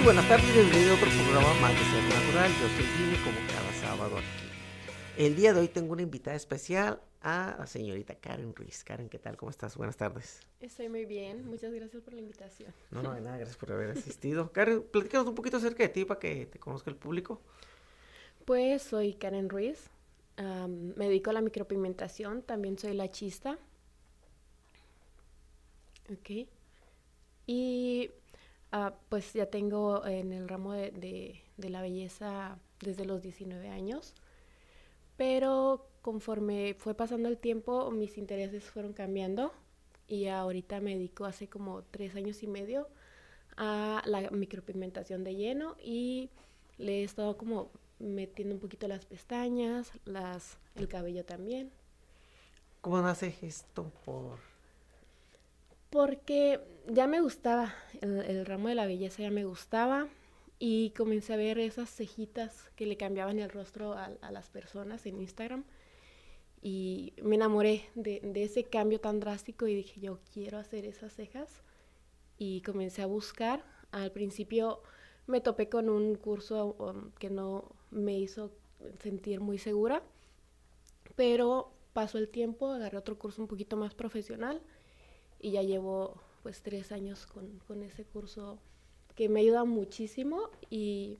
Muy buenas tardes, bienvenido a otro programa más de Ser Natural. Yo soy Jimmy, como cada sábado aquí. El día de hoy tengo una invitada especial a la señorita Karen Ruiz. Karen, ¿qué tal? ¿Cómo estás? Buenas tardes. Estoy muy bien, muchas gracias por la invitación. No, no, de nada, gracias por haber asistido. Karen, platícanos un poquito acerca de ti para que te conozca el público. Pues soy Karen Ruiz, me dedico a la micropigmentación, también soy la chista. Ok. Y ah, pues ya tengo en el ramo de, de- de la belleza desde los 19 años, pero conforme fue pasando el tiempo, mis intereses fueron cambiando y ahorita me dedico hace como tres años y medio a la micropigmentación de lleno y le he estado como metiendo un poquito las pestañas, las, el cabello también. ¿Cómo nace esto por...? Porque ya me gustaba, el, ramo de la belleza ya me gustaba y comencé a ver esas cejitas que le cambiaban el rostro a, las personas en Instagram y me enamoré de, de ese cambio tan drástico y dije yo quiero hacer esas cejas y comencé a buscar. Al principio me topé con un curso um, que no me hizo sentir muy segura, pero pasó el tiempo, agarré otro curso un poquito más profesional y ya llevo pues tres años con, con ese curso que me ayuda muchísimo y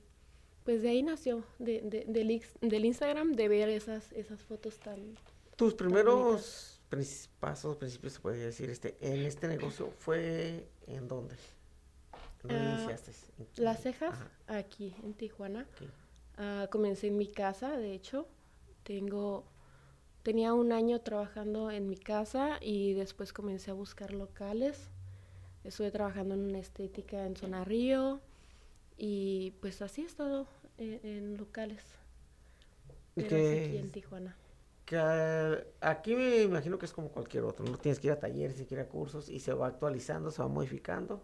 pues de ahí nació, de, de- del, del Instagram, de ver esas, esas fotos tan... Tus primeros pasos, principios, se podría decir, este, en este negocio, ¿fue en dónde? ¿Dónde Ah, iniciaste? Las cejas Ajá, aquí en Tijuana. Ah, comencé en mi casa, de hecho. Tengo, tenía un año trabajando en mi casa y después comencé a buscar locales. Estuve trabajando en una estética en Zona Río y pues así he estado en, en locales. ¿Y Pero es aquí en Tijuana. que ah, aquí me imagino que es como cualquier otro, no tienes que ir a talleres, tienes que ir a cursos y se va actualizando, se va modificando.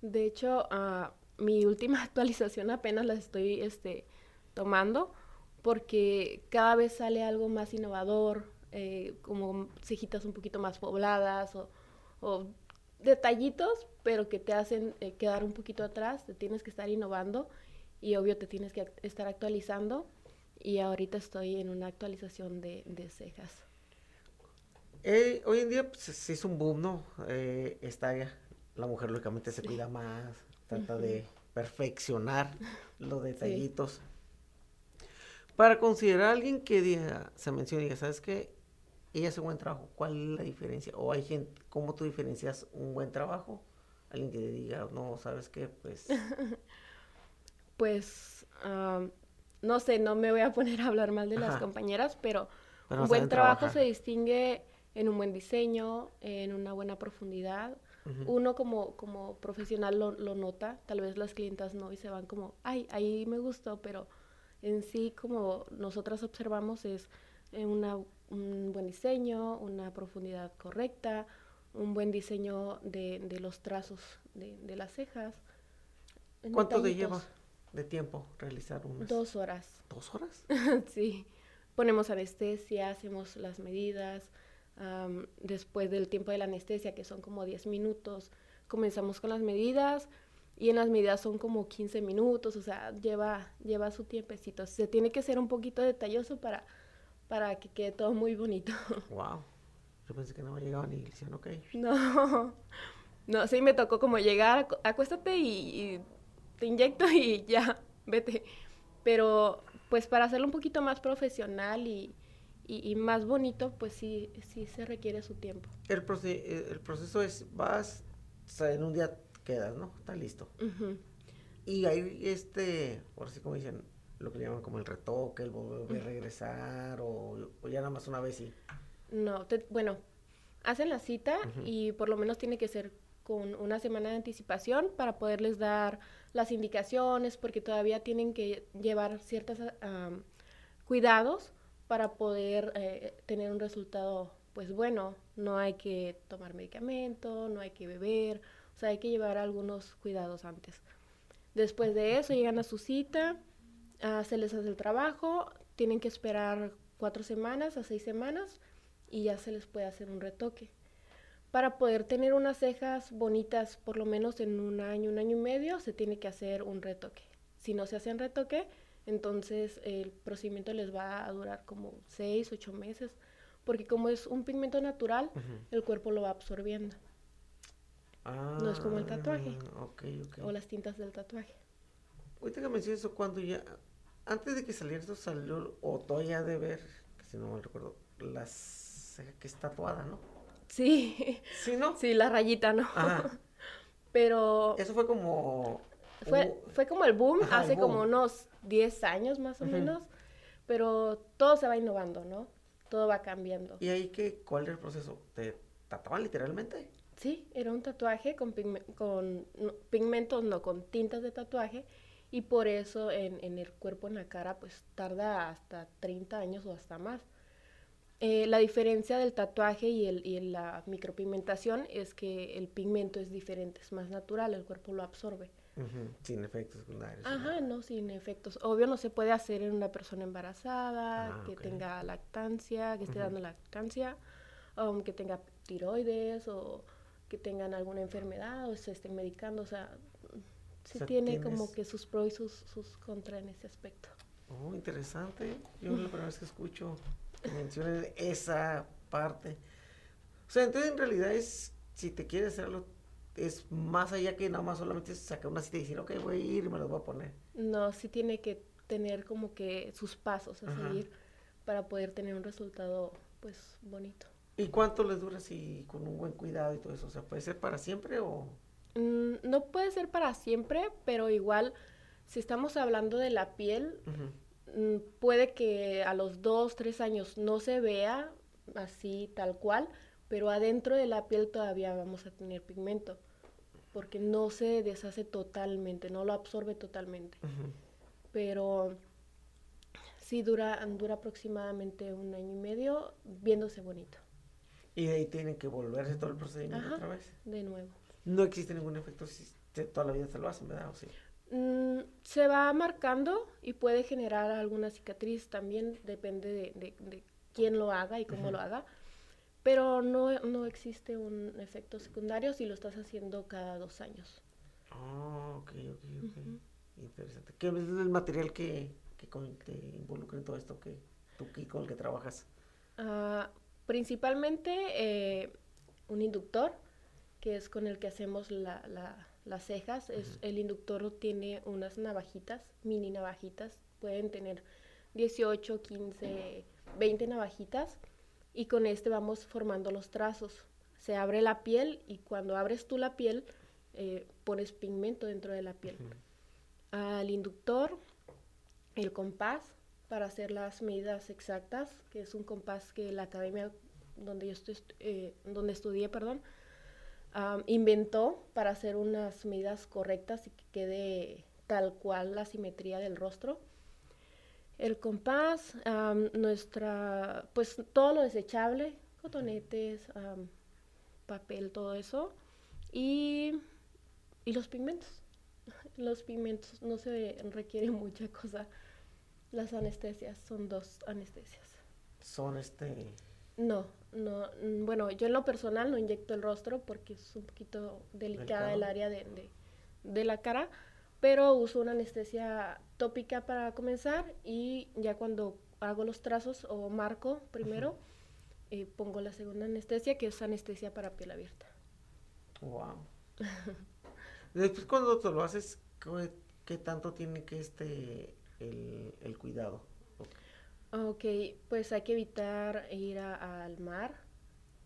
De hecho, ah, mi última actualización apenas la estoy este, tomando porque cada vez sale algo más innovador, eh, como cejitas un poquito más pobladas o, o detallitos, pero que te hacen eh, quedar un poquito atrás, te tienes que estar innovando y obvio te tienes que act- estar actualizando y ahorita estoy en una actualización de, de cejas. Eh, hoy en día pues, se hizo un boom, ¿no? Eh, está la mujer lógicamente se cuida más, trata de perfeccionar los detallitos. Para considerar a alguien que diga, se y diga, ¿sabes qué? Ella hace buen trabajo, ¿cuál es la diferencia? O hay gente, ¿cómo tú diferencias un buen trabajo? Alguien que diga, no, ¿sabes qué? Pues, Pues, no sé, no me voy a poner a hablar mal de las Ajá. compañeras, pero un buen trabajo trabajar. se distingue en un buen diseño, en una buena profundidad. Ujú. Uno como, como profesional lo, lo nota, tal vez las clientas no y se van como, ay, ahí me gustó, pero en sí como nosotras observamos es eh, una, un buen diseño, una profundidad correcta, un buen diseño de, de los trazos de, de las cejas. ¿Cuánto te lleva de tiempo realizar unas? Dos horas. ¿Dos horas? sí. Ponemos anestesia, hacemos las medidas. después del tiempo de la anestesia, que son como 10 minutos, comenzamos con las medidas. Y en las medidas son como 15 minutos, o sea, lleva, lleva su tiempecito. Se tiene que ser un poquito detalloso para, para que quede todo muy bonito. Wow. Yo pensé que no llegaban y le decían, ok. No, no, sí me tocó como llegar, acu- acuéstate y, y te inyecto y ya, vete. Pero pues para hacerlo un poquito más profesional y, y- y más bonito, pues sí, sí se requiere su tiempo. El, proce- eh, el proceso es, vas, o sea, en un día quedas, ¿no? Está listo. Ujú. Y hay este, por así como dicen, lo que le llaman como el retoque, el volver regresar, o, o ya nada más una vez y... No, te- bueno, hacen la cita y por lo menos tiene que ser con una semana de anticipación para poderles dar las indicaciones, porque todavía tienen que llevar ciertos cuidados para poder eh, tener un resultado pues bueno. No hay que tomar medicamento, no hay que beber, o sea, hay que llevar algunos cuidados antes. Después de eso llegan a su cita, ah, se les hace el trabajo, tienen que esperar cuatro semanas a seis semanas y ya se les puede hacer un retoque. Para poder tener unas cejas bonitas, por lo menos en un año, un año y medio, se tiene que hacer un retoque. Si no se hace un retoque, entonces el procedimiento les va a durar como 6, 8 meses, porque como es un pigmento natural, el cuerpo lo va absorbiendo. no es como el tatuaje. Ah, okay, okay. O las tintas del tatuaje. Ahorita que mencionas eso, cuando ya, antes de que saliera esto salió, o todavía de ver, que si no me recuerdo, la ceja que es tatuada, ¿no? Sí. ¿Sí, no? Sí, la rayita, ¿no? Pero... Eso fue como... Fue, fue como el boom hace como unos 10 años más o menos, pero todo se va innovando, ¿no? Todo va cambiando. ¿Y ahí qué, cuál era el proceso? ¿Te tatuaban literalmente? Sí, era un tatuaje con, con pigmentos, no, con tintas de tatuaje y por eso en, en, el cuerpo, en la cara, pues tarda hasta 30 años o hasta más. Eh, la diferencia del tatuaje y, el, y la micropigmentación es que el pigmento es diferente, es más natural, el cuerpo lo absorbe. Sin efectos secundarios. Ajá, no, sin efectos. Obvio no se puede hacer en una persona embarazada, ah, que tenga lactancia, que esté dando lactancia, um, que tenga tiroides o que tengan alguna enfermedad o se estén medicando, o sea, sí tiene como que sus pros y sus, sus contras en ese aspecto. Oh, interesante. Yo la primera vez que escucho que mencionen esa parte. O sea, entonces en realidad es, si te quieres hacerlo, es más allá que nada más solamente sacar una cita y decir, ok, voy a ir me lo voy a poner. No, sí tiene que tener como que sus pasos a seguir para poder tener un resultado, pues, bonito. ¿Y cuánto les dura si con un buen cuidado y todo eso? O sea, ¿puede ser para siempre o...? No puede ser para siempre, pero igual, si estamos hablando de la piel, puede que a los dos, tres años no se vea así tal cual, pero adentro de la piel todavía vamos a tener pigmento, porque no se deshace totalmente, no lo absorbe totalmente. Pero sí dura, dura aproximadamente un año y medio viéndose bonito. Y de ahí tienen que volverse todo el procedimiento otra vez. De nuevo no existe ningún efecto si toda la vida se lo hacen, ¿verdad? ¿O sí? Mm, se va marcando y puede generar alguna cicatriz también, depende de, de, quién lo haga y cómo lo haga, pero no, no existe un efecto secundario si lo estás haciendo cada dos años. Ah, ok, ok, ok. Interesante. ¿Qué es el material que, que te involucra en todo esto que tú con el que trabajas? Uh, principalmente eh, un inductor que es con el que hacemos la, las cejas. es, el inductor tiene unas navajitas, mini navajitas, pueden tener 18, 15, 20 navajitas y con este vamos formando los trazos. Se abre la piel y cuando abres tú la piel eh, pones pigmento dentro de la piel. Al inductor, el compás para hacer las medidas exactas, que es un compás que la academia donde yo estoy, eh, donde estudié, perdón, inventó para hacer unas medidas correctas y que quede tal cual la simetría del rostro. El compás, nuestra, pues todo lo desechable, cotonetes, papel, todo eso. Y, y los pigmentos. Los pigmentos no se requiere mucha cosa. Las anestesias son dos anestesias. Son este no, no, mm, bueno, yo en lo personal no inyecto el rostro porque es un poquito delicada el área de, de, la cara, pero uso una anestesia tópica para comenzar y ya cuando hago los trazos o marco primero, eh, pongo la segunda anestesia que es anestesia para piel abierta. Wow. Después cuando te lo haces, ¿qué, tanto tiene que este el, el cuidado? Ok, pues hay que evitar ir al mar,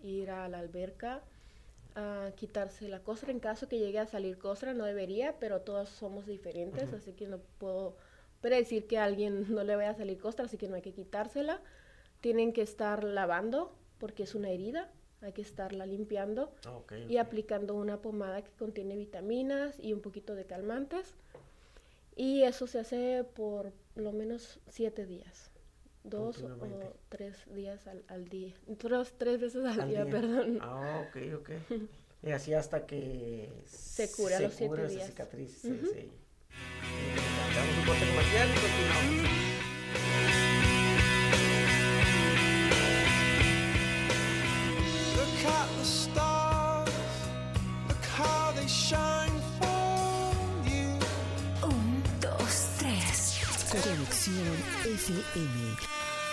ir a la alberca, a quitarse la costra. En caso que llegue a salir costra, no debería, pero todos somos diferentes, así que no puedo predecir que a alguien no le vaya a salir costra, así que no hay que quitársela. Tienen que estar lavando porque es una herida, hay que estarla limpiando y aplicando una pomada que contiene vitaminas y un poquito de calmantes. Y eso se hace por lo menos siete días dos o tres días al, al día. Dos, tres veces al, al día, día, perdón. Ah, ok, ok. y así hasta que se cura se los siete cura días. Esa cicatriz, uh -huh. sí, sí. Damos un corte comercial y continuamos. Look at the stars, look how they shine for you. Un, dos, tres. Conexión FM.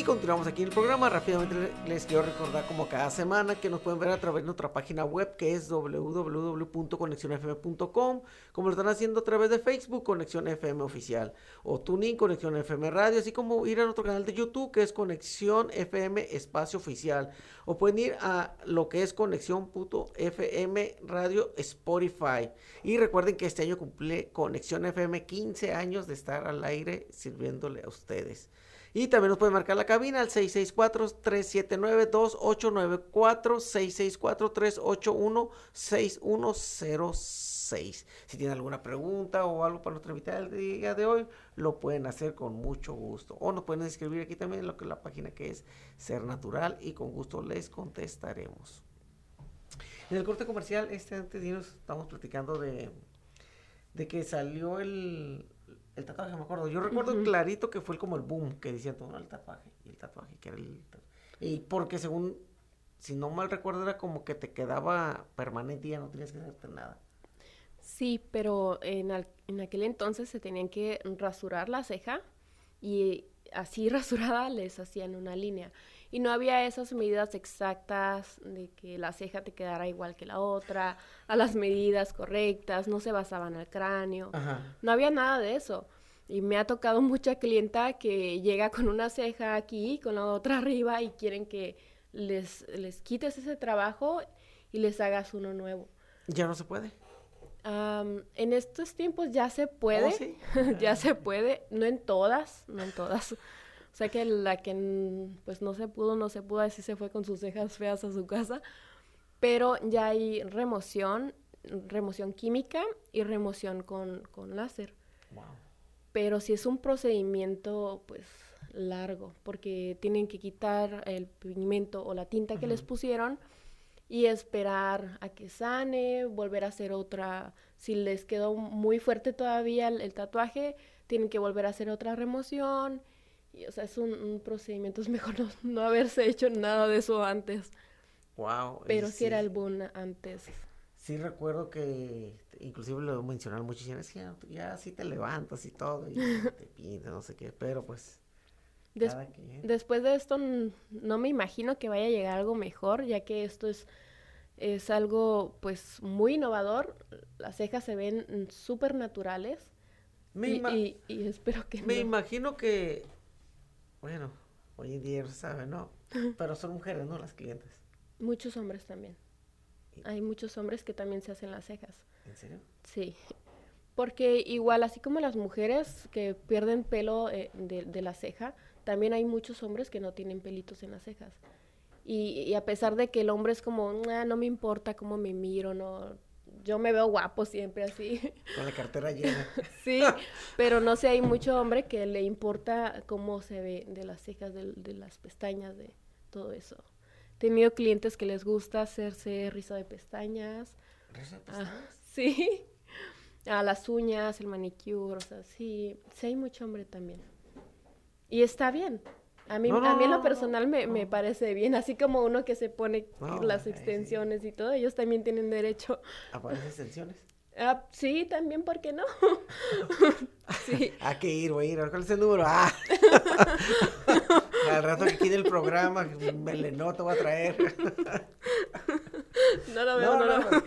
Y continuamos aquí en el programa. Rápidamente les quiero recordar como cada semana que nos pueden ver a través de nuestra página web que es www.conexionfm.com, como lo están haciendo a través de Facebook, Conexión FM Oficial, o Tuning, Conexión FM Radio, así como ir a nuestro canal de YouTube que es Conexión FM Espacio Oficial, o pueden ir a lo que es Conexión.fm Radio Spotify. Y recuerden que este año cumple Conexión FM 15 años de estar al aire sirviéndole a ustedes. Y también nos puede marcar la cabina al 664-379-2894, 664-381-6106. Si tienen alguna pregunta o algo para nuestra invitada del día de hoy, lo pueden hacer con mucho gusto. O nos pueden escribir aquí también en lo que la página que es Ser Natural y con gusto les contestaremos. En el corte comercial, este antes de estamos platicando de, de que salió el, el tatuaje, me acuerdo. Yo recuerdo clarito que fue como el boom que decían todo el tatuaje y el tatuaje, que era el Y porque según, si no mal recuerdo, era como que te quedaba permanente y ya no tenías que hacerte nada. Sí, pero en, en aquel entonces se tenían que rasurar la ceja y así rasurada les hacían una línea. Y no había esas medidas exactas de que la ceja te quedara igual que la otra, a las medidas correctas, no se basaban al cráneo. No había nada de eso. Y me ha tocado mucha clienta que llega con una ceja aquí, con la otra arriba y quieren que les, les quites ese trabajo y les hagas uno nuevo. Ya no se puede. en estos tiempos ya se puede, oh, ya se puede, no en todas, no en todas. O sea que la que pues no se pudo, no se pudo, así se fue con sus cejas feas a su casa. Pero ya hay remoción, remoción química y remoción con, con láser. Wow. Pero si es un procedimiento pues largo, porque tienen que quitar el pigmento o la tinta que les pusieron y esperar a que sane, volver a hacer otra, si les quedó muy fuerte todavía el tatuaje, tienen que volver a hacer otra remoción y, o sea, es un, procedimiento, es mejor no, haberse hecho nada de eso antes. Wow. Pero sí, era el boom antes. Sí recuerdo que inclusive lo mencionaron mucho, ya, ya sí te levantas y todo, y te pintas, no sé qué, pero pues... Después de esto no me imagino que vaya a llegar algo mejor, ya que esto es, es algo pues muy innovador, las cejas se ven súper naturales. y, y, espero que Me imagino que bueno, hoy en día se sabe, ¿no? Pero son mujeres, ¿no? Las clientes. Muchos hombres también. Hay muchos hombres que también se hacen las cejas. ¿En serio? Sí. Porque igual, así como las mujeres que pierden pelo eh, de, la ceja, también hay muchos hombres que no tienen pelitos en las cejas. Y, a pesar de que el hombre es como, ah, no me importa cómo me miro, no, yo me veo guapo siempre así. Con la cartera llena. sí, pero no sé, hay mucho hombre que le importa cómo se ve de las cejas, de, las pestañas, de todo eso. He tenido clientes que les gusta hacerse risa de pestañas. ¿Risa de ah, pestañas? sí. A las uñas, el manicure, o sea, sí. Sí hay mucho hombre también. Y está bien. A mí, a mí en lo personal me, me, parece bien, así como uno que se pone las extensiones y todo, ellos también tienen derecho. ¿A poner extensiones? Ah, sí, también, ¿por qué no? sí. ¿A qué ir, voy a ir? ¿Cuál es el número? Ah. Al rato que quede el programa, me le noto, voy a traer. no lo veo, no, no. No,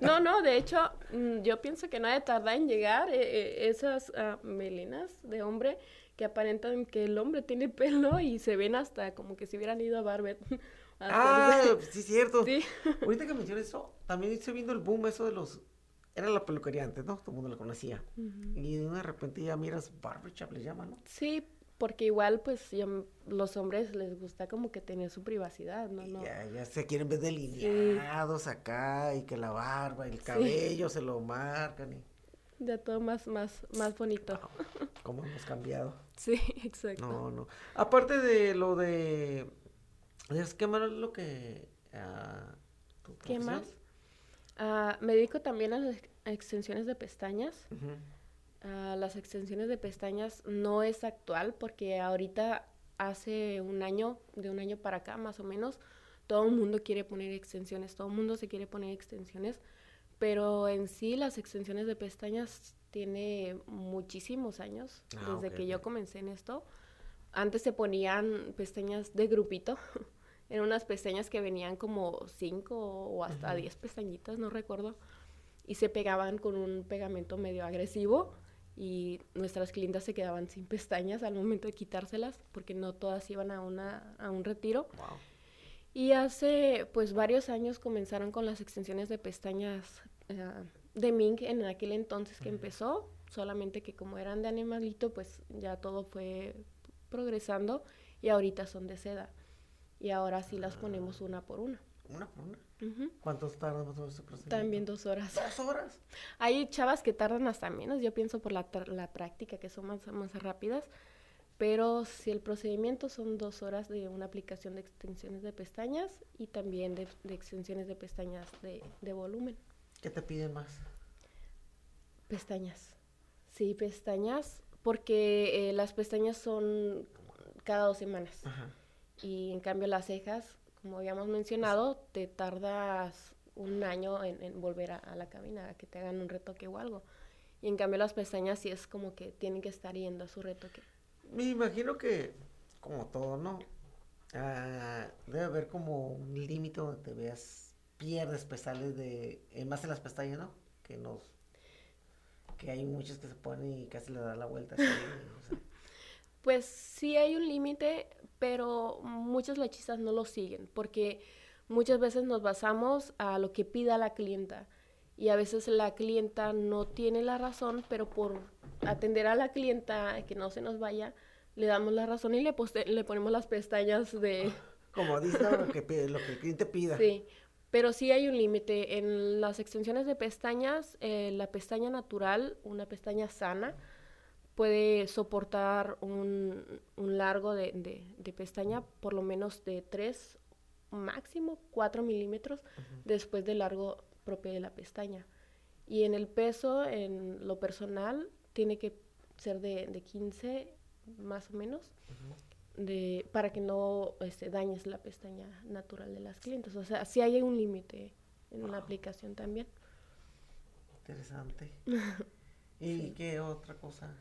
no, no, de hecho, mm, yo pienso que no de tardar en llegar eh, eh, esas uh, melenas de hombre que aparentan que el hombre tiene pelo y se ven hasta como que si hubieran ido a Barbet. ah, sí, es cierto. Sí. Ahorita que mencionas eso, también estoy viendo el boom eso de los... Era la peluquería antes, ¿no? Todo el mundo la conocía. Y de repente ya miras Barbershop, le llaman, ¿no? Sí, porque igual pues yo- los hombres les gusta como que tener su privacidad, ¿no? Y no. Ya, ya se quieren ver delineados acá y que la barba, el cabello se lo marcan y De todo más, más, más bonito. cómo hemos cambiado. Sí, exacto. No, no. Aparte de lo de... ¿Es qué más es lo que... ¿Qué más? Ah, me dedico también a las ex- extensiones de pestañas. Ah, las extensiones de pestañas no es actual porque ahorita hace un año, de un año para acá más o menos, todo el mundo quiere poner extensiones, todo el mundo se quiere poner extensiones, pero en sí las extensiones de pestañas tiene muchísimos años Ah, desde ok, que ok. yo comencé en esto. Antes se ponían pestañas de grupito, eran unas pestañas que venían como cinco o hasta Ujú. diez pestañitas, no recuerdo, y se pegaban con un pegamento medio agresivo y nuestras clientas se quedaban sin pestañas al momento de quitárselas porque no todas iban a, una, a un retiro. Wow. Y hace pues varios años comenzaron con las extensiones de pestañas eh, de mink en aquel entonces que empezó, solamente que como eran de animalito pues ya todo fue progresando y ahorita son de seda. Y ahora sí las ponemos una por una. ¿Una por una? ¿Cuántos tarda más o menos? También dos horas. ¿Dos horas? Hay chavas que tardan hasta menos, yo pienso por la, la práctica, que son más, más rápidas, pero si el procedimiento son dos horas de una aplicación de extensiones de pestañas y también de, de extensiones de pestañas de, de volumen. ¿Qué te piden más? Pestañas. Sí, pestañas, porque eh, las pestañas son cada dos semanas Ajá. y en cambio las cejas, como habíamos mencionado, te tardas un año en, en volver a, a la cabina, a que te hagan un retoque o algo. Y en cambio las pestañas sí es como que tienen que estar yendo a su retoque. Me imagino que, como todo, ¿no? Ah, debe haber como un límite donde te veas, pierdes pestales de, eh, más en las pestañas, ¿no? Que nos, que hay muchos que se ponen y casi le da la vuelta. así, o sea. Pues sí hay un límite, pero muchas lachistas no lo siguen, porque muchas veces nos basamos a lo que pida la clienta. Y a veces la clienta no tiene la razón, pero por atender a la clienta, que no se nos vaya, le damos la razón y le, poste- le ponemos las pestañas de... Como dice lo que, pide- lo que el cliente pida. Sí, pero sí hay un límite. En las extensiones de pestañas, eh, la pestaña natural, una pestaña sana, puede soportar un, un largo de, de- de pestaña por lo menos de 3, máximo 4 milímetros después del largo propio de la pestaña. Y en el peso, en lo personal, tiene que ser de, de 15 más o menos de, para que no este, dañes la pestaña natural de las clientes. O sea, sí hay un límite en la aplicación también. Interesante. ¿Y qué otra cosa?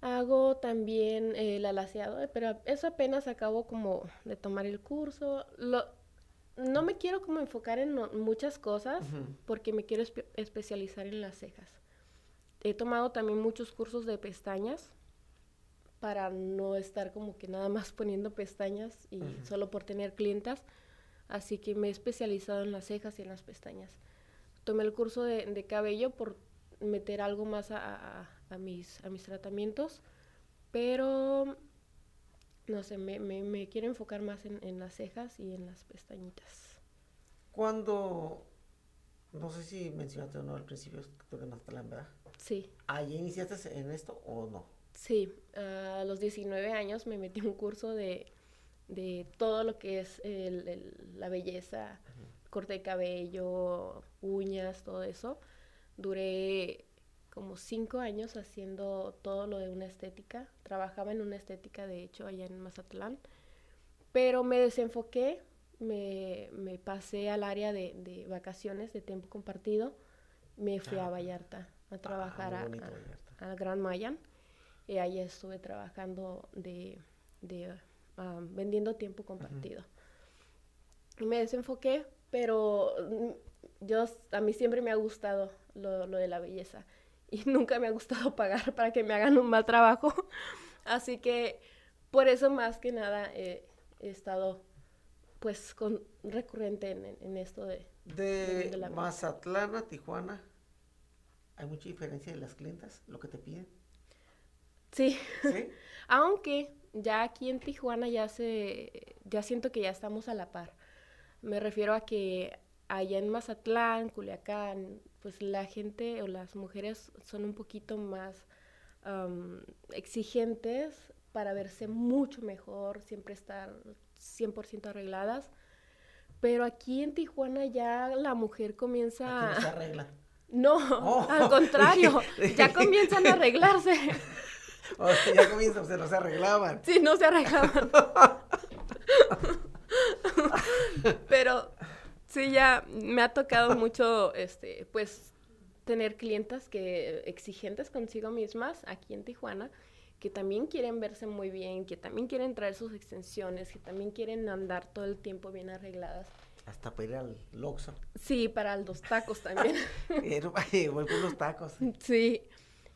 Hago también eh, el alaciado, eh, pero eso apenas acabo como de tomar el curso. Lo, no me quiero como enfocar en no- muchas cosas porque me quiero espe- especializar en las cejas. He tomado también muchos cursos de pestañas para no estar como que nada más poniendo pestañas y Ujú. solo por tener clientas. Así que me he especializado en las cejas y en las pestañas. Tomé el curso de, de cabello por meter algo más a, a- a mis, a mis tratamientos, pero no sé, me, me- me quiero enfocar más en, en las cejas y en las pestañitas. Cuando, no sé si mencionaste o no al principio, que tú eres Mazatlán, ¿verdad? Sí, ¿Allí iniciaste en esto o no? Sí. A los 19 años me metí un curso de, de todo lo que es el- el- la belleza, corte de cabello, uñas, todo eso. Duré como cinco años haciendo todo lo de una estética. Trabajaba en una estética, de hecho, allá en Mazatlán. Pero me desenfoqué, me, me pasé al área de, de vacaciones, de tiempo compartido. Me fui Ah, a ok. Vallarta a trabajar muy a- bonito a- Vallarta. al Gran Mayan. Y ahí estuve trabajando de, de, ah, vendiendo tiempo compartido. Y me desenfoqué, pero mm, yo, a mí siempre me ha gustado lo, lo de la belleza. Y nunca me ha gustado pagar para que me hagan un mal trabajo. Así que por eso más que nada eh, he estado pues con, recurrente en, en- esto de... De de la. Mazatlán a Tijuana, ¿hay mucha diferencia de las clientas, lo que te piden? Sí, ¿Sí? aunque ya aquí en Tijuana ya se, ya siento que ya estamos a la par. Me refiero a que allá en Mazatlán, Culiacán, pues la gente o las mujeres son un poquito más exigentes para verse mucho mejor, siempre estar 100% arregladas. Pero aquí en Tijuana ya la mujer comienza... no se arregla. No, oh. al contrario, ya comienzan a arreglarse. O sea, ya se no se arreglaban. Sí, no se arreglaban. Pero sí, ya me ha tocado mucho, este, pues, tener clientas que exigentes consigo mismas aquí en Tijuana que también quieren verse muy bien, que también quieren traer sus extensiones, que también quieren andar todo el tiempo bien arregladas. Hasta para ir al Loxo. Sí, para los tacos también. Voy por los tacos. Sí.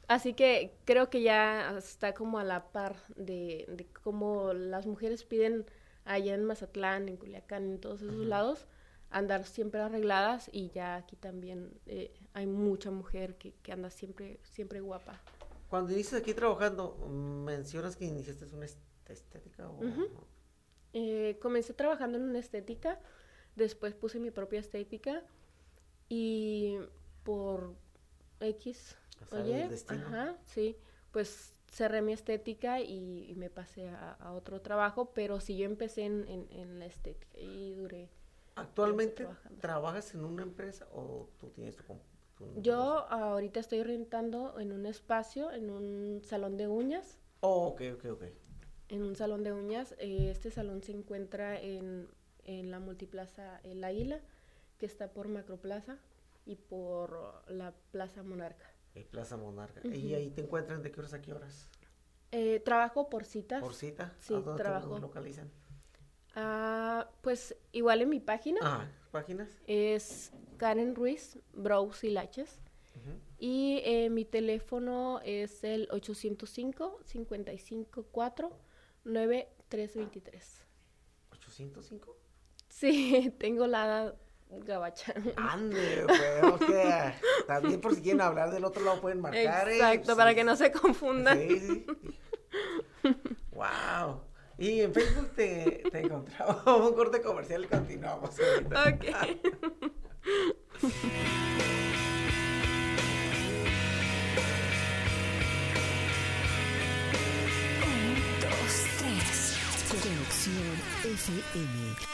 Así que creo que ya está como a la par de, de cómo las mujeres piden allá en Mazatlán, en Culiacán, en todos esos lados, andar siempre arregladas y ya aquí también eh, hay mucha mujer que, que anda siempre, siempre guapa. Cuando inicias aquí trabajando, ¿mencionas que iniciaste una estética? O... Eh, comencé trabajando en una estética, después puse mi propia estética y por X, oye, ajá, sí, pues cerré mi estética y, me pasé a, otro trabajo, pero sí yo empecé en, en, la estética y duré. ¿Actualmente trabajas en una empresa o tú tienes tu yo ahorita estoy rentando en un espacio, en un salón de uñas. Oh, ok, ok, ok. En un salón de uñas. Eh, este salón se encuentra en, en la multiplaza El Águila, que está por Macroplaza y por la Plaza Monarca. Plaza Monarca. ¿Y ahí te encuentran de qué horas a qué horas? Eh, trabajo por citas. ¿Por cita? Sí, ¿A dónde trabajo. Te localizan? Ah, pues igual en mi página. Ah, ¿páginas? Es Karen Ruiz, Brows y Laches. Y eh, mi teléfono es el 805-554-9323. ¿805? Sí, tengo la gabacha. Ande, pero que también por si quieren hablar del otro lado pueden marcar. ¿eh? Exacto, para que no se confundan. Sí, sí. wow. Y en Facebook te, te encontramos un corte comercial y continuamos. Ok. Un, dos, tres. Conexión FM.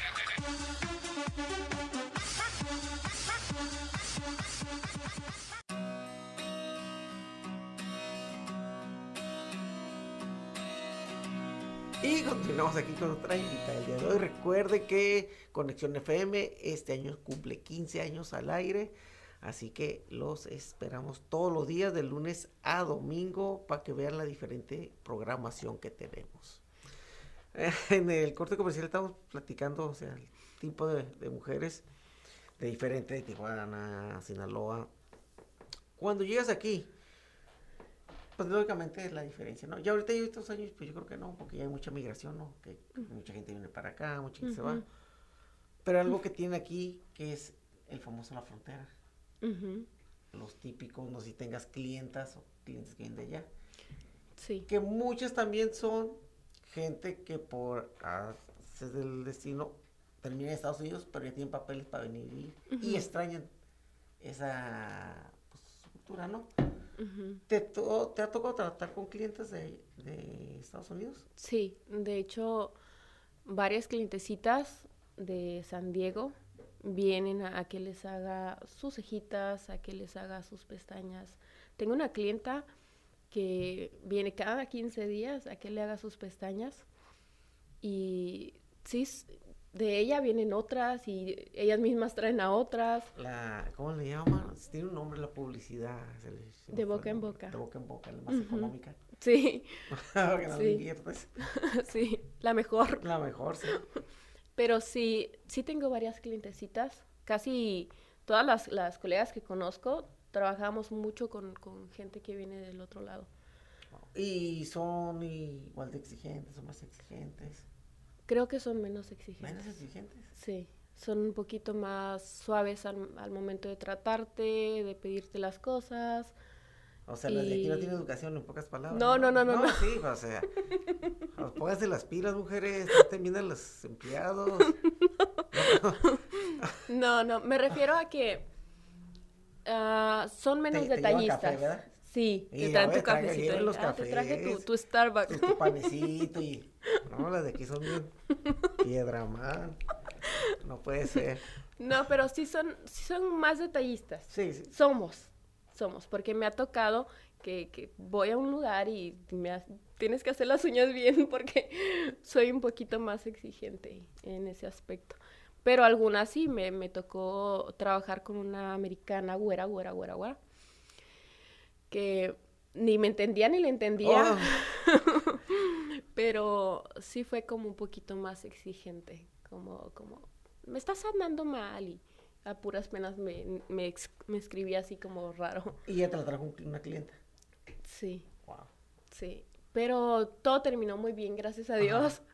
Y continuamos aquí con otra invitada el día de hoy. Recuerde que Conexión FM este año cumple 15 años al aire. Así que los esperamos todos los días, de lunes a domingo, para que vean la diferente programación que tenemos. En el corte comercial estamos platicando, o sea, el tipo de, de mujeres de diferente, de Tijuana, Sinaloa. Cuando llegas aquí, pues lógicamente es la diferencia, ¿no? Ya ahorita yo estos años, pues yo creo que no, porque ya hay mucha migración, ¿no? Que mucha gente viene para acá, mucha gente se va. Pero algo que tiene aquí, que es el famoso la frontera. Los típicos, no sé si tengas clientas o clientes que vienen de allá. Sí. Que muchas también son gente que por hacer del destino termina en Estados Unidos, pero ya tienen papeles para venir y, extrañan esa pues, cultura, ¿no? ¿Te, ¿Te, ha tocado tratar con clientes de, de, Estados Unidos? Sí, de hecho, varias clientecitas de San Diego vienen a, que les haga sus cejitas, a que les haga sus pestañas. Tengo una clienta que viene cada 15 días a que le haga sus pestañas y sí, de ella vienen otras y ellas mismas traen a otras. La, ¿Cómo le llaman? Tiene un nombre la publicidad. de boca en boca. De boca en boca, la más económica. Sí. sí. sí, la mejor. La mejor, sí. Pero sí, sí tengo varias clientecitas casi todas las, las colegas que conozco trabajamos mucho con, con gente que viene del otro lado. ¿Y son igual de exigentes o más exigentes? Creo que son menos exigentes. ¿Menos exigentes? Sí, son un poquito más suaves al, al momento de tratarte, de pedirte las cosas. O sea, las de aquí no Y- tienen educación en pocas palabras. No, no, no, no, no. sí, o sea, pues, pónganse las pilas, mujeres, traten bien a los empleados. No, no, me refiero a que ah, son menos te detallistas. café, ¿verdad? Sí, Y te traen tu cafecito. y, los ah, te traje tu, cafés. tu Starbucks. Tu, tu panecito y... No, las de aquí son bien piedra man. No puede ser. No, pero sí son, sí son más detallistas. Sí, sí. Somos, somos, porque me ha tocado que, que voy a un lugar y me ha- tienes que hacer las uñas bien porque soy un poquito más exigente en ese aspecto. Pero algunas sí, me, me tocó trabajar con una americana güera, güera, güera, güera, que ni me entendía ni le entendía, Oh, pero sí fue como un poquito más exigente, como, como, me estás andando mal y a puras penas me, me, ex- me escribía así como raro. y ya te la trajo un- una clienta. Sí, Wow. sí. Pero todo terminó muy bien, gracias a Dios.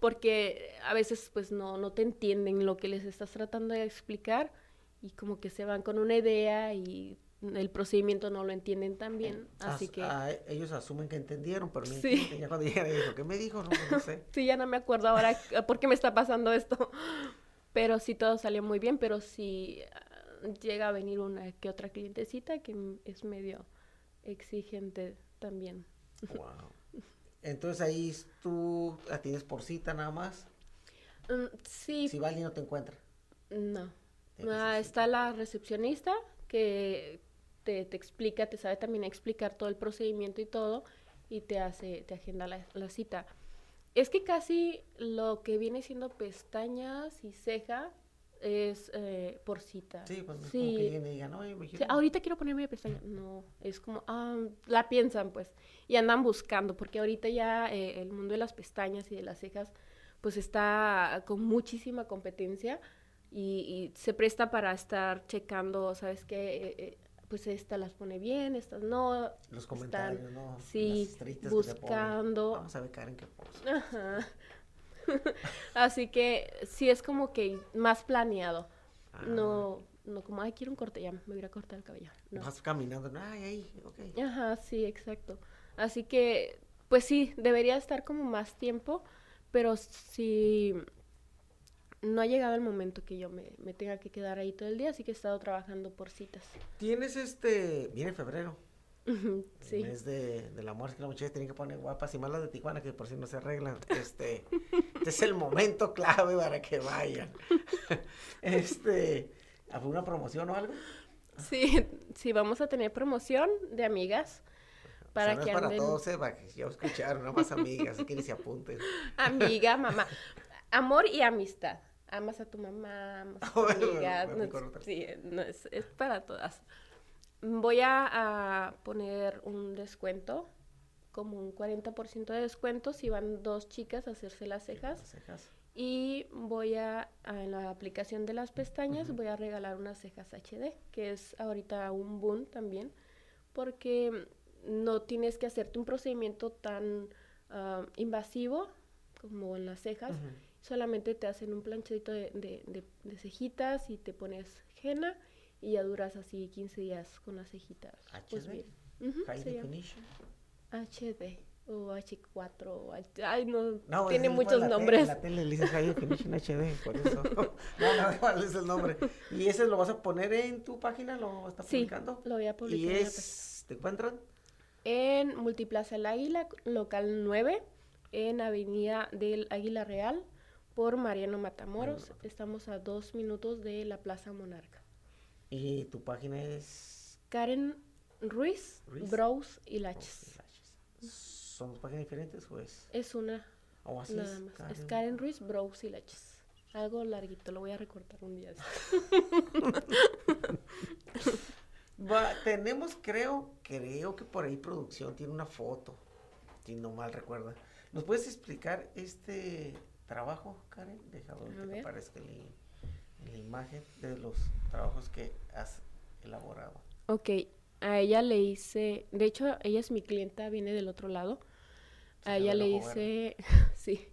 Porque a veces pues no, no te entienden lo que les estás tratando de explicar y como que se van con una idea y el procedimiento no lo entienden tan bien. Así As- que ah, ellos asumen que entendieron, pero no Sí. Ya cuando llegan y dijo, ¿qué me dijo? No, pues no sé. sí, ya no me acuerdo ahora por qué me está pasando esto. Pero sí todo salió muy bien, pero sí ah, llega a venir una que otra clientecita que es medio exigente también. Wow. Entonces ahí tú la tienes por cita nada más. Mm, sí, Si va alguien no te encuentra. no. Ah, está la recepcionista que te, te explica, te sabe también explicar todo el procedimiento y todo y te hace, te agenda la, la cita. Es que casi lo que viene siendo pestañas y ceja es eh, por cita. Sí, pues no es Sí. como que lleguen y digan, oye, me Sí, quiero-". ahorita quiero ponerme pestaña. No, es como, ah, la piensan pues y andan buscando porque ahorita ya eh, el mundo de las pestañas y de las cejas pues está con muchísima competencia y, y se presta para estar checando, ¿sabes qué? Pues esta las pone bien, estas no. Los están- comentarios, ¿no? sí, Las que buscando. Vamos a ver Karen qué posa. Ajá. Así que sí es como que más planeado. Ah, No, no como, ay, quiero un corte, ya me voy a ir a cortar el cabello. No. Vas caminando, ay, ahí, ok. Ajá, sí, exacto. Así que, pues sí, debería estar como más tiempo, pero sí, no ha llegado el momento que yo me, me tenga que quedar ahí todo el día, así que he estado trabajando por citas. Tienes este, viene febrero, el Sí, mes de, del amor, es que las muchachas tienen que poner guapas y más las de Tijuana que por si no se arreglan. Este, este es el momento clave para que vayan. Este, ¿habrá una promoción o algo? sí, sí, vamos a tener promoción de amigas para o sea, no que es para anden. todos, eh, para que ya escucharon, nada más amigas, quieren se apunten. Amiga, mamá. Amor y amistad. Amas a tu mamá, amas a tu amiga. no es- sí, no, es, es para todas. Voy a, a poner un descuento, como un 40% de descuento si van dos chicas a hacerse las cejas. Las cejas. Y voy a, a- en la aplicación de las pestañas, voy a regalar unas cejas HD, que es ahorita un boom también, porque no tienes que hacerte un procedimiento tan ah, invasivo como en las cejas. Solamente te hacen un planchadito de, de- de- de cejitas y te pones henna y ya duras así 15 días con las cejitas. Pues HD, High definition. HD o H4 o H- ay no, No, tiene muchos la tele, nombres. la tele le dice High Definition HD, por eso. no, no, igual es el nombre. ¿Y ese lo vas a poner en tu página? ¿Lo estás Sí, publicando? lo voy a ¿Y publicar. página. es, te encuentran? en Multiplaza El Águila, local 9, en Avenida del Águila Real, por Mariano Matamoros. Estamos a dos minutos de la Plaza Monarca. Y tu página es... Karen Ruiz, Ruiz. Browse y Laches. ¿Son dos páginas diferentes o es...? Es una, O así nada es, más. Es Karen Ruiz, Browse y Laches. Algo larguito, lo voy a recortar un día. Va, tenemos, creo, creo que por ahí producción tiene una foto, si no mal recuerda. ¿Nos puedes explicar este trabajo, Karen? Deja que aparezca el... la imagen de los trabajos que has elaborado. Ok, a ella le hice, de hecho ella es mi clienta, viene del otro lado. A ella le hice, sí.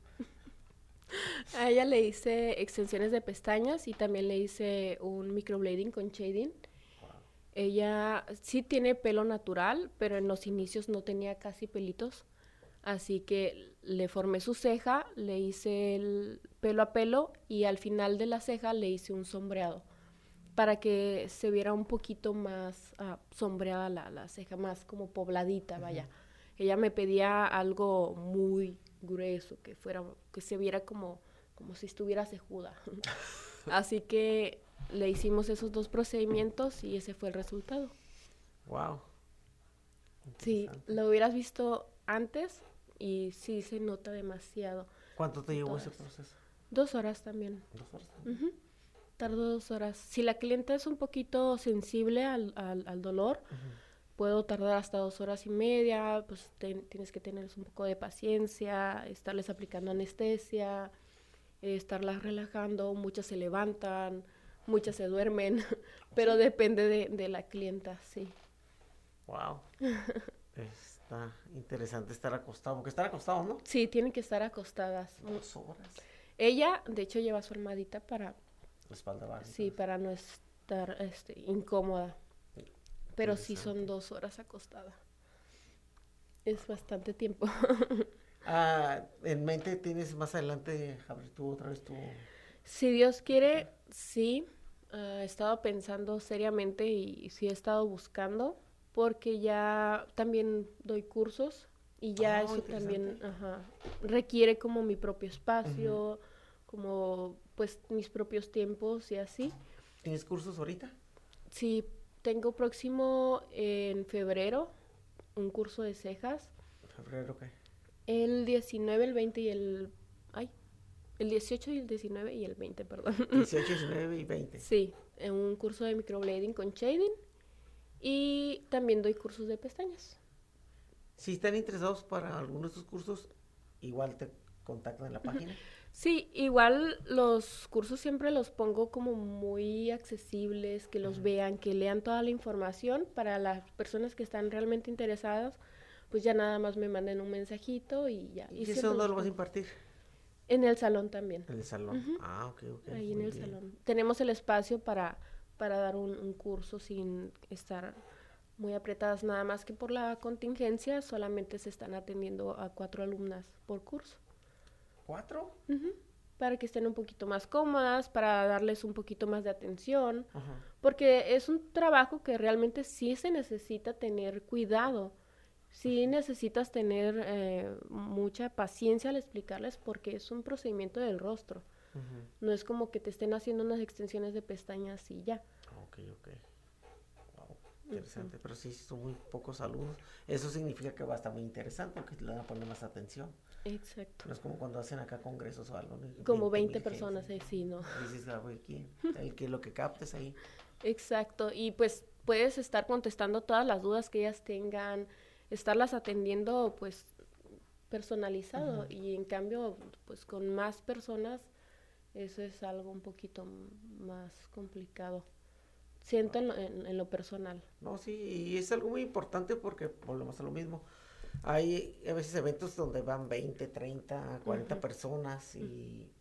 A ella le hice extensiones de pestañas y también le hice un microblading con shading. Ella sí tiene pelo natural, pero en los inicios no tenía casi pelitos. Así que le formé su ceja, le hice el pelo a pelo y al final de la ceja le hice un sombreado para que se viera un poquito más ah, sombreada la, la, ceja, más como pobladita, vaya. Ella me pedía algo muy grueso, que fuera, que se viera como, como si estuviera cejuda. Así que le hicimos esos dos procedimientos y ese fue el resultado. Wow. Sí, lo hubieras visto antes y sí se nota demasiado. ¿Cuánto te llevó ese proceso? Dos horas también. Dos horas. Tardo dos horas. Si la cliente es un poquito sensible al, al, dolor, puedo tardar hasta dos horas y media, pues tienes que tener un poco de paciencia, estarles aplicando anestesia, estarlas relajando, muchas se levantan, muchas se duermen, pero depende de, de la clienta, sí. Wow. Está interesante estar acostado, porque estar acostado, ¿no? Sí, tienen que estar acostadas. Dos horas. Ella, de hecho, lleva su almadita para... La espalda baja. Sí, para no estar este, incómoda. Pero sí son dos horas acostada. Es bastante tiempo. ah, ¿En mente tienes más adelante abrir tú otra vez tu...? Si Dios quiere, sí. he estado pensando seriamente y sí he estado buscando porque ya también doy cursos y ya oh, eso también requiere como mi propio espacio, como pues mis propios tiempos y así. ¿Tienes cursos ahorita? Sí, tengo próximo en febrero un curso de cejas. ¿Febrero qué? El 19, el 20 y el... Ay, el 18 y el 19 y el 20, perdón. 18, 19 y 20. Sí, un curso de microblading con shading y también doy cursos de pestañas. Si están interesados para alguno de estos cursos, igual te contactan en la página. Sí, igual los cursos siempre los pongo como muy accesibles, que los vean, que lean toda la información para las personas que están realmente interesadas, pues ya nada más me manden un mensajito y ya. ¿Y, eso dónde lo vas a impartir? En el salón también. En el salón. Ah, ok, ok. Ahí en el salón. Tenemos el espacio para para dar un, curso sin estar muy apretadas, nada más que por la contingencia solamente se están atendiendo a cuatro alumnas por curso. ¿Cuatro? Para que estén un poquito más cómodas, para darles un poquito más de atención, porque es un trabajo que realmente sí se necesita tener cuidado, sí necesitas tener eh, mucha paciencia al explicarles porque es un procedimiento del rostro. No es como que te estén haciendo unas extensiones de pestañas y ya. Ok, ok. Wow, interesante. Pero sí, son muy pocos alumnos. Eso significa que va a estar muy interesante porque le van a poner más atención. Exacto. No es como cuando hacen acá congresos o algo. Como 20, personas, eh, sí, ¿no? Dices, ah. El que lo que captes ahí. Exacto. Y pues puedes estar contestando todas las dudas que ellas tengan, estarlas atendiendo pues personalizado y en cambio pues con más personas eso es algo un poquito más complicado. Siento en, lo personal. No, sí, y es algo muy importante porque volvemos a lo mismo. Hay a veces eventos donde van 20, 30, 40 personas y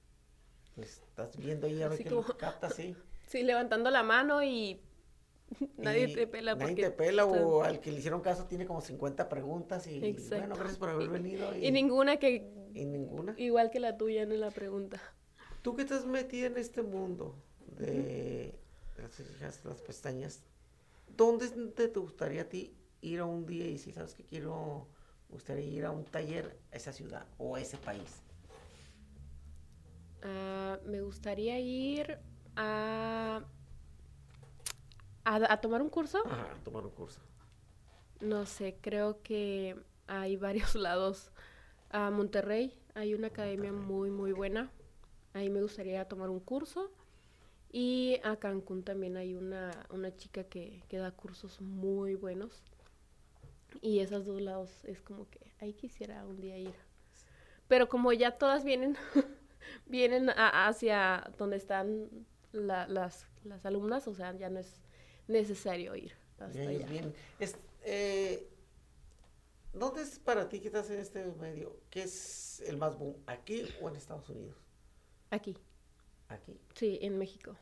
pues estás viendo ahí a ver qué capta, sí. Sí, levantando la mano y nadie te pela. Nadie te pela o al que le hicieron caso tiene como 50 preguntas y bueno, gracias por haber venido. Y, ninguna que... Y ninguna. Igual que la tuya en la pregunta. Tú que estás metida en este mundo de las las pestañas, ¿dónde te, gustaría a ti ir a un día y si sabes que quiero, gustaría ir a un taller a esa ciudad o a ese país? Ah, me gustaría ir a, a, tomar un curso. Ajá, a tomar un curso. No sé, creo que hay varios lados. A Monterrey hay una academia muy, muy buena. Ahí me gustaría tomar un curso. Y a Cancún también hay una, una chica que, que da cursos muy buenos. Y esos dos lados es como que ahí quisiera un día ir. Pero como ya todas vienen, vienen hacia donde están la- las, las alumnas, o sea, ya no es necesario ir hasta allá. vienen. Es- eh, ¿Dónde es para ti que estás en este medio? ¿Qué es el más boom? ¿Aquí o en Estados Unidos? Aquí, Aquí. sí, en México.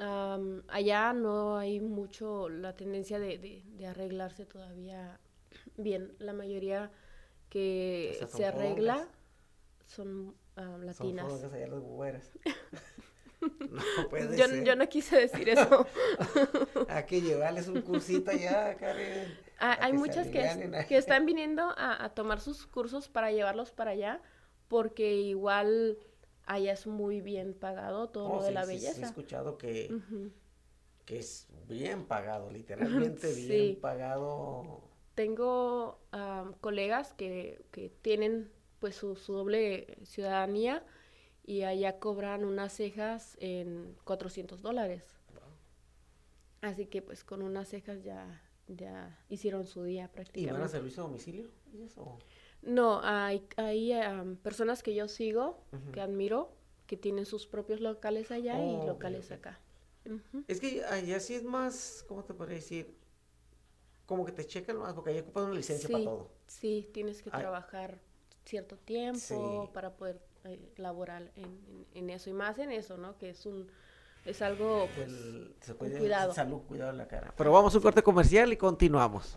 Am, allá no hay mucho la tendencia de, de- de arreglarse todavía bien. La mayoría que O sea, son se arregla son ah, Son latinas. frogas allá las no puede Yo, ser. yo no quise decir eso. Hay que llevarles un cursito allá, Karen. Ah, hay muchas que, que están viniendo a, a tomar sus cursos para llevarlos para allá, porque igual allá es muy bien pagado todo Oh, lo de sí, la sí, sí, he belleza. escuchado que, que es bien pagado, literalmente Sí. bien pagado. Tengo am, colegas que, que tienen pues su, su doble ciudadanía y allá cobran unas cejas en 400 dólares. Así que pues con unas cejas ya, ya hicieron su día ¿Y van a prácticamente. servicio a domicilio? ¿Y eso? No, hay, hay am, personas que yo sigo, que admiro, que tienen sus propios locales allá Oh, y ok, locales acá. Es que allá sí es más, ¿cómo te podría decir? Como que te checan más, porque allá ocupan una licencia Sí, para todo. sí, tienes que Ay. trabajar cierto tiempo Sí. para poder eh, laborar en, en- en eso y más en eso, ¿no? Que es un es algo pues El- se con puede- cuidado. Salud, cuidado en la cara. Pero vamos a un corte comercial y continuamos.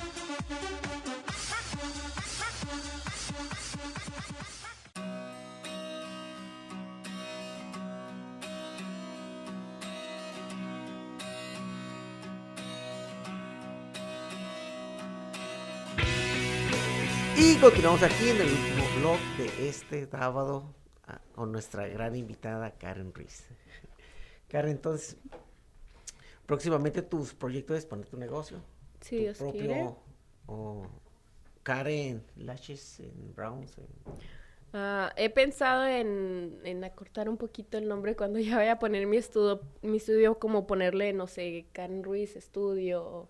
Continuamos aquí en el último blog de este sábado ah, con nuestra gran invitada Karen Ruiz. Karen, entonces, próximamente tus proyectos es poner tu negocio. Tu Dios quiere. o Karen Lashes en Browns. en- Ah, he pensado en, en acortar un poquito el nombre cuando ya vaya a poner mi estudio, mi estudio como ponerle, no sé, Karen Ruiz Estudio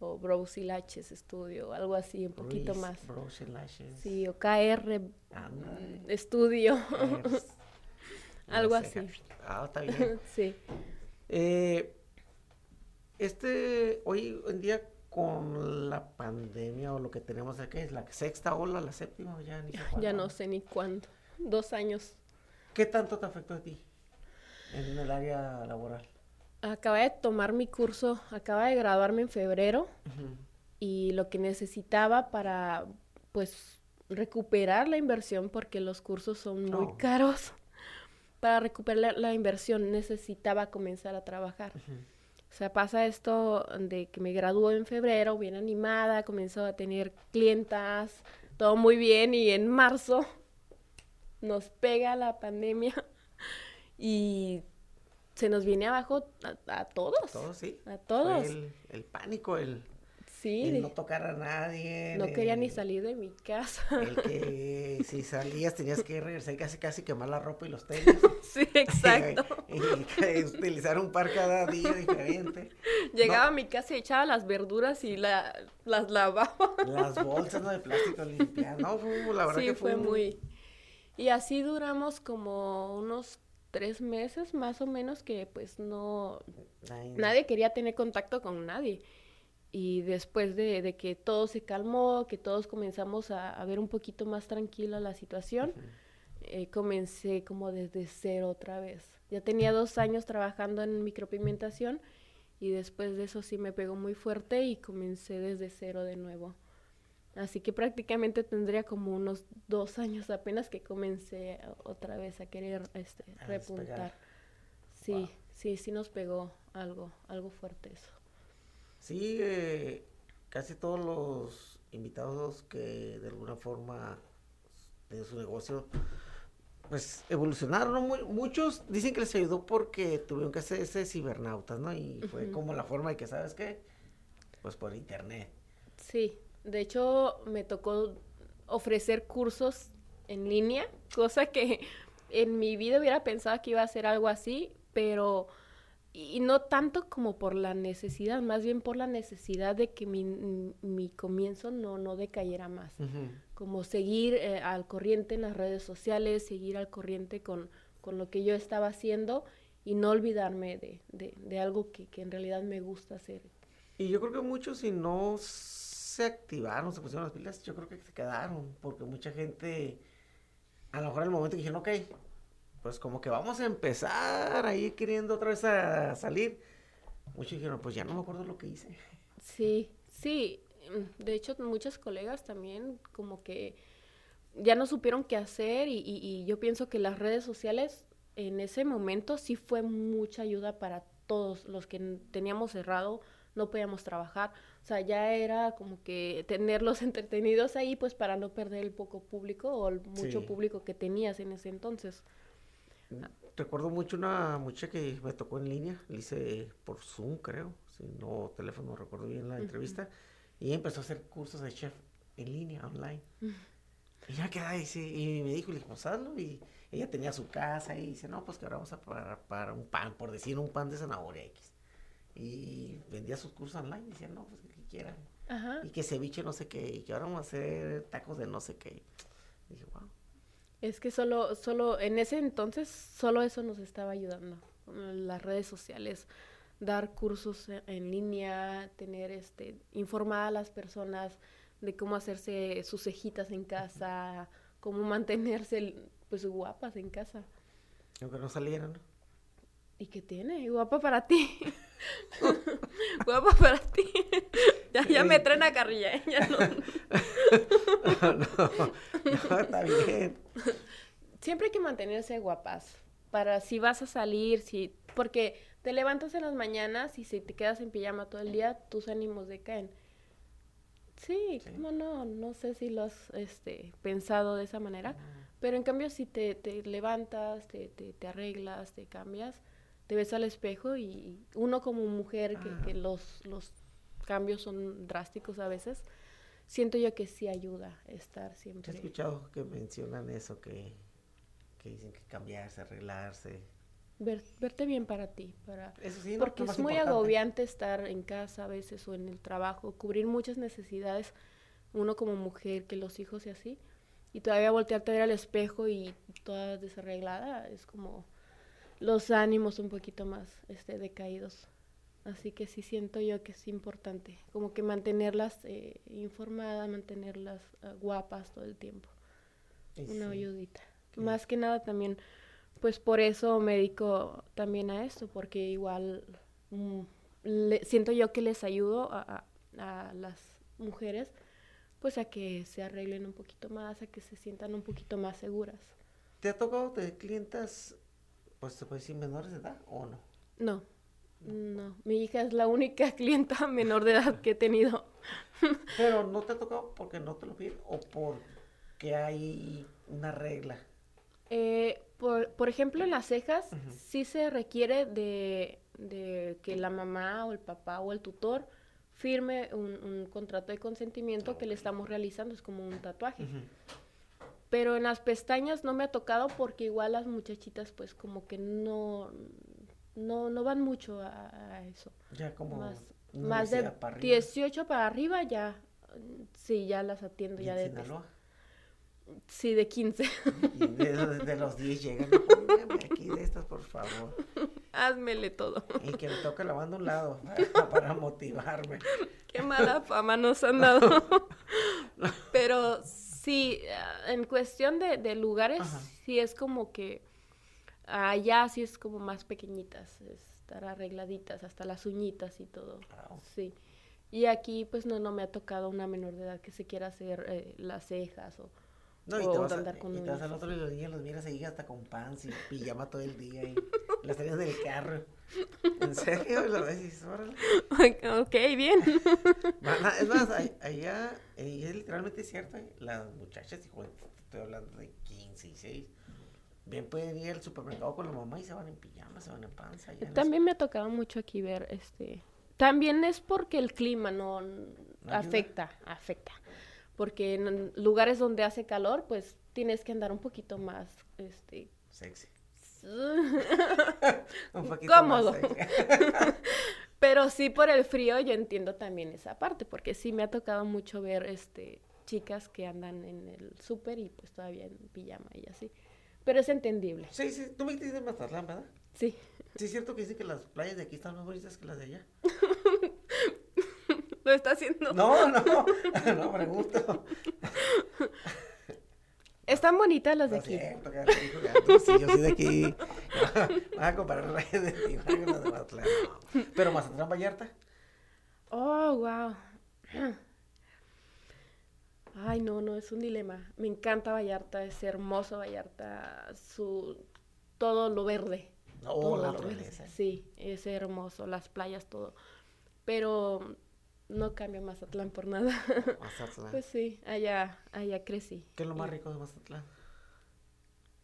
o, o Browsy Laches Estudio, algo así, un poquito más. Brows and Lashes. Sí, o KR Ándale, Estudio, Karen. algo así. Ah, está bien. sí. Eh, este, hoy en día con la pandemia o lo que tenemos aquí es la sexta ola, la séptima, ya ni Ya no sé ni cuándo. Dos años. ¿Qué tanto te afectó a ti en el área laboral? Acaba de tomar mi curso, acaba de graduarme en febrero y lo que necesitaba para, pues, recuperar la inversión, porque los cursos son muy Oh. caros, para recuperar la, la inversión necesitaba comenzar a trabajar. O sea, pasa esto de que me graduó en febrero, bien animada, comenzó a tener clientas, todo muy bien, y en marzo nos pega la pandemia y se nos viene abajo a, a todos. Todo, sí. A todos. El, el pánico, el, Sí, el de- no tocar a nadie. no quería ni salir de mi casa. El que si salías tenías que regresar y casi casi quemar la ropa y los tenis. sí, exacto. y, y utilizar un par cada día diferente. Llegaba a mi casa y echaba las verduras y la, las lavaba. Las bolsas ¿no? de plástico limpiadas. No, fue- la verdad sí, que fue un- muy... Y así duramos como unos tres meses más o menos que pues no... Ay, Nadie quería tener contacto con nadie. Y después de, de que todo se calmó, que todos comenzamos a, a ver un poquito más tranquila la situación, eh, comencé como desde cero otra vez. Ya tenía dos años trabajando en micropigmentación y después de eso sí me pegó muy fuerte y comencé desde cero de nuevo. Así que prácticamente tendría como unos dos años apenas que comencé otra vez a querer este, A repuntar. Sí, Wow. sí, sí nos pegó algo, algo fuerte eso. Sí, eh, casi todos los invitados que de alguna forma de su negocio, pues evolucionaron. muchos dicen que les ayudó porque tuvieron que hacer ese cibernautas, ¿no? Y fue como la forma de que, ¿sabes qué? Pues por internet. Sí, de hecho me tocó ofrecer cursos en línea, cosa que en mi vida hubiera pensado que iba a ser algo así, pero y no tanto como por la necesidad, más bien por la necesidad de que mi, mi comienzo no, no decayera más. Como seguir eh, al corriente en las redes sociales, seguir al corriente con, con, lo que yo estaba haciendo y no olvidarme de, de, de algo que, que, en realidad me gusta hacer. Y yo creo que muchos si no se activaron, se pusieron las pilas, yo creo que se quedaron, porque mucha gente, a lo mejor en el momento dijeron, ok, pues como que vamos a empezar ahí queriendo otra vez a salir. Muchos dijeron, pues ya no me acuerdo lo que hice. Sí, sí. Mm, de hecho, muchas colegas también como que ya no supieron qué hacer y, yo pienso que las redes sociales en ese momento sí fue mucha ayuda para todos los que teníamos cerrado, no podíamos trabajar. O sea, ya era como que tenerlos entretenidos ahí, pues para no perder el poco público o el mucho público que tenías en ese entonces. Recuerdo mucho una muchacha que me tocó en línea, le hice por Zoom, creo, si no teléfono, recuerdo bien la entrevista, y empezó a hacer cursos de chef en línea, online. Y ya queda ahí, y me dijo, le dije, pues hazlo, y ella tenía su casa, y dice, no, pues que ahora vamos a pagar para un pan, por decir un pan de zanahoria X. Y vendía sus cursos online, y decía, no, pues quieran. Y que ceviche no sé qué, y que ahora vamos a hacer tacos de no sé qué. Y dije, wow. Es que solo, solo, en ese entonces, solo eso nos estaba ayudando. Las redes sociales, dar cursos e, en línea, tener, este, informar a las personas de cómo hacerse sus cejitas en casa, cómo mantenerse, pues, guapas en casa. Aunque no salieran, ¿Y qué tiene? Guapa para ti. Guapa para ti. Ya, me traen a carrilla, ¿eh? Ya no. no, está bien. Siempre hay que mantenerse guapas. Para si vas a salir, si. Porque te levantas en las mañanas y si te quedas en pijama todo el día, tus ánimos decaen. Sí, cómo no, no sé si lo has este, pensado de esa manera, pero en cambio si te, te levantas, te, te, te arreglas, te cambias, te ves al espejo y uno como mujer, que, los, los cambios son drásticos a veces, siento yo que sí ayuda estar siempre. He escuchado que mencionan eso, que, dicen que cambiarse, arreglarse. verte bien para ti, para porque es muy agobiante estar en casa a veces o en el trabajo, cubrir muchas necesidades, uno como mujer, que los hijos y así, y todavía voltearte a ver al espejo y toda desarreglada, es como los ánimos un poquito más este, decaídos. Así que sí siento yo que es importante, como que mantenerlas eh, informadas, mantenerlas ah, guapas todo el tiempo. Una ayudita. Más que nada también, pues por eso me dedico también a esto, porque igual mm, siento yo que les ayudo a, a, las mujeres, pues a que se arreglen un poquito más, a que se sientan un poquito más seguras. ¿Te ha tocado de clientas pues se puede decir menores de edad o no? No, no. Mi hija es la única clienta menor de edad que he tenido. Pero no te ha tocado porque no te lo piden o porque hay una regla. Eh, por, por, ejemplo, en las cejas sí se requiere de, de, que la mamá o el papá o el tutor firme un, contrato de consentimiento que le estamos realizando, es como un tatuaje. Pero en las pestañas no me ha tocado porque igual las muchachitas pues como que no, no, no van mucho a, eso. Ya como más, más de 18 para arriba ya, sí, ya las atiendo ya de... Sinaloa? Sí, de 15. de, los 10 llegan, aquí de estas, por favor. Házmele todo. Y que me toque lavando un lado para motivarme. Qué mala fama nos han dado. Pero Sí, en cuestión de, lugares, sí es como que allá sí es como más pequeñitas, estar arregladitas, hasta las uñitas y todo. Sí. Y aquí pues no, no me ha tocado una menor de edad que se quiera hacer eh, las cejas o, no, y te vas andar con y te vas al otro y los niños los miras ahí hasta con pants y pijama todo el día y las traes del carro. ¿En serio? ¿Lo ves? Y dices, órale. ok, bien. Mana, Es más, allá, eh, es literalmente cierto, eh, las muchachas, estoy hablando de 15 y 6, bien pueden ir al supermercado con la mamá y se van en pijama, se van en panza. en También me ha tocado mucho aquí ver, este... También es porque el clima no afecta, afecta. Porque en lugares donde hace calor, pues tienes que andar un poquito más, este... Sexy. Un poquito más Cómodo. sexy. Pero sí por el frío yo entiendo también esa parte, porque sí me ha tocado mucho ver este chicas que andan en el súper y pues todavía en pijama y así. Pero es entendible. Sí, sí, tú me dices de Mazatlán, ¿verdad? Sí. Sí, es cierto que dicen que las playas de aquí están más bonitas que las de allá. Lo está haciendo. No, no, no, pregunto. Están bonitas las de No aquí. cierto, que jugando, sí, yo soy de aquí. Vas a comparar las playas de Tijuana con las de Mazatlán. Pero Mazatlán Vallarta. Oh, wow. Ay, no, no, es un dilema. Me encanta Vallarta, es hermoso Vallarta, su todo lo verde. Todo la lo verde. Sí, es hermoso, las playas, todo. Pero no cambia Mazatlán por nada. Mazatlán. Pues sí, allá, allá crecí. ¿Qué es lo más Y- rico de Mazatlán?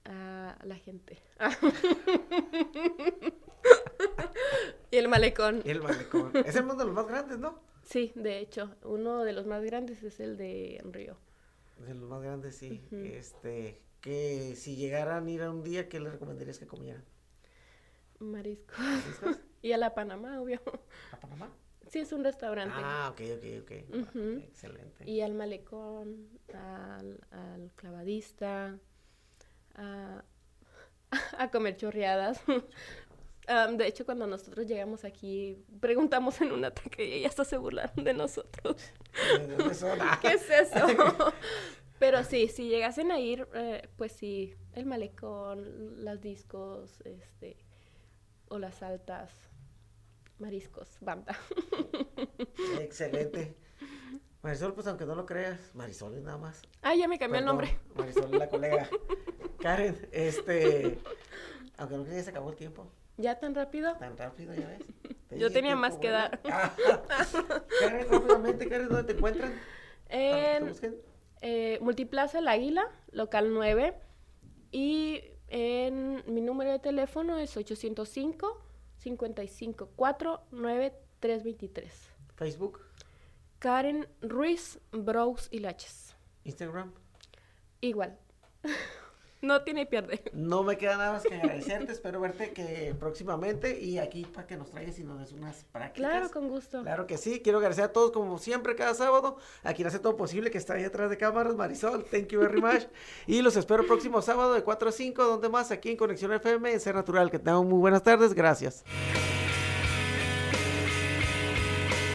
a la gente. y el malecón. Y el malecón. Es el uno de los más grandes, ¿no? Sí, de hecho, uno de los más grandes es el de Río. De los más grandes, sí. Este, que si llegaran a ir a un día, ¿qué le recomendarías que comieran? Mariscos. ¿Mariscos? y a la Panamá, obvio. ¿A Panamá? Sí, es un restaurante. Ah, ok, ok, ok. Excelente. Y al malecón, al, al clavadista, a, a comer chorreadas. Am, de hecho, cuando nosotros llegamos aquí, preguntamos en una taquería y hasta se burlaron de nosotros. ¿Qué es eso? Pero sí, si llegasen a ir, eh, pues sí, el malecón, las discos, este, o las altas, mariscos, banda. Excelente. Marisol, pues aunque no lo creas, Marisol es nada más. Ah, ya me cambió el nombre. Marisol es la colega. Karen, este, aunque no creas, se acabó el tiempo. ¿Ya tan rápido? Tan rápido, ya ves. Te Yo tenía más que dar. Ah. Karen, rápidamente, Karen, ¿dónde te encuentran? ¿Dónde te En eh, Multiplaza El Águila, local 9. Y en mi número de teléfono es 805 55 4 9323. Facebook, Karen Ruiz, Bros y Laches. Instagram. Igual. No tiene pierde. No me queda nada más que agradecerte, espero verte que próximamente y aquí para que nos traigas y nos des unas prácticas. Claro, con gusto. Claro que sí, quiero agradecer a todos como siempre cada sábado, a quien hace todo posible que está ahí atrás de cámaras, Marisol, thank you very much, y los espero el próximo sábado de 4 a 5, donde más aquí en Conexión FM en Ser Natural, que tengan muy buenas tardes, gracias.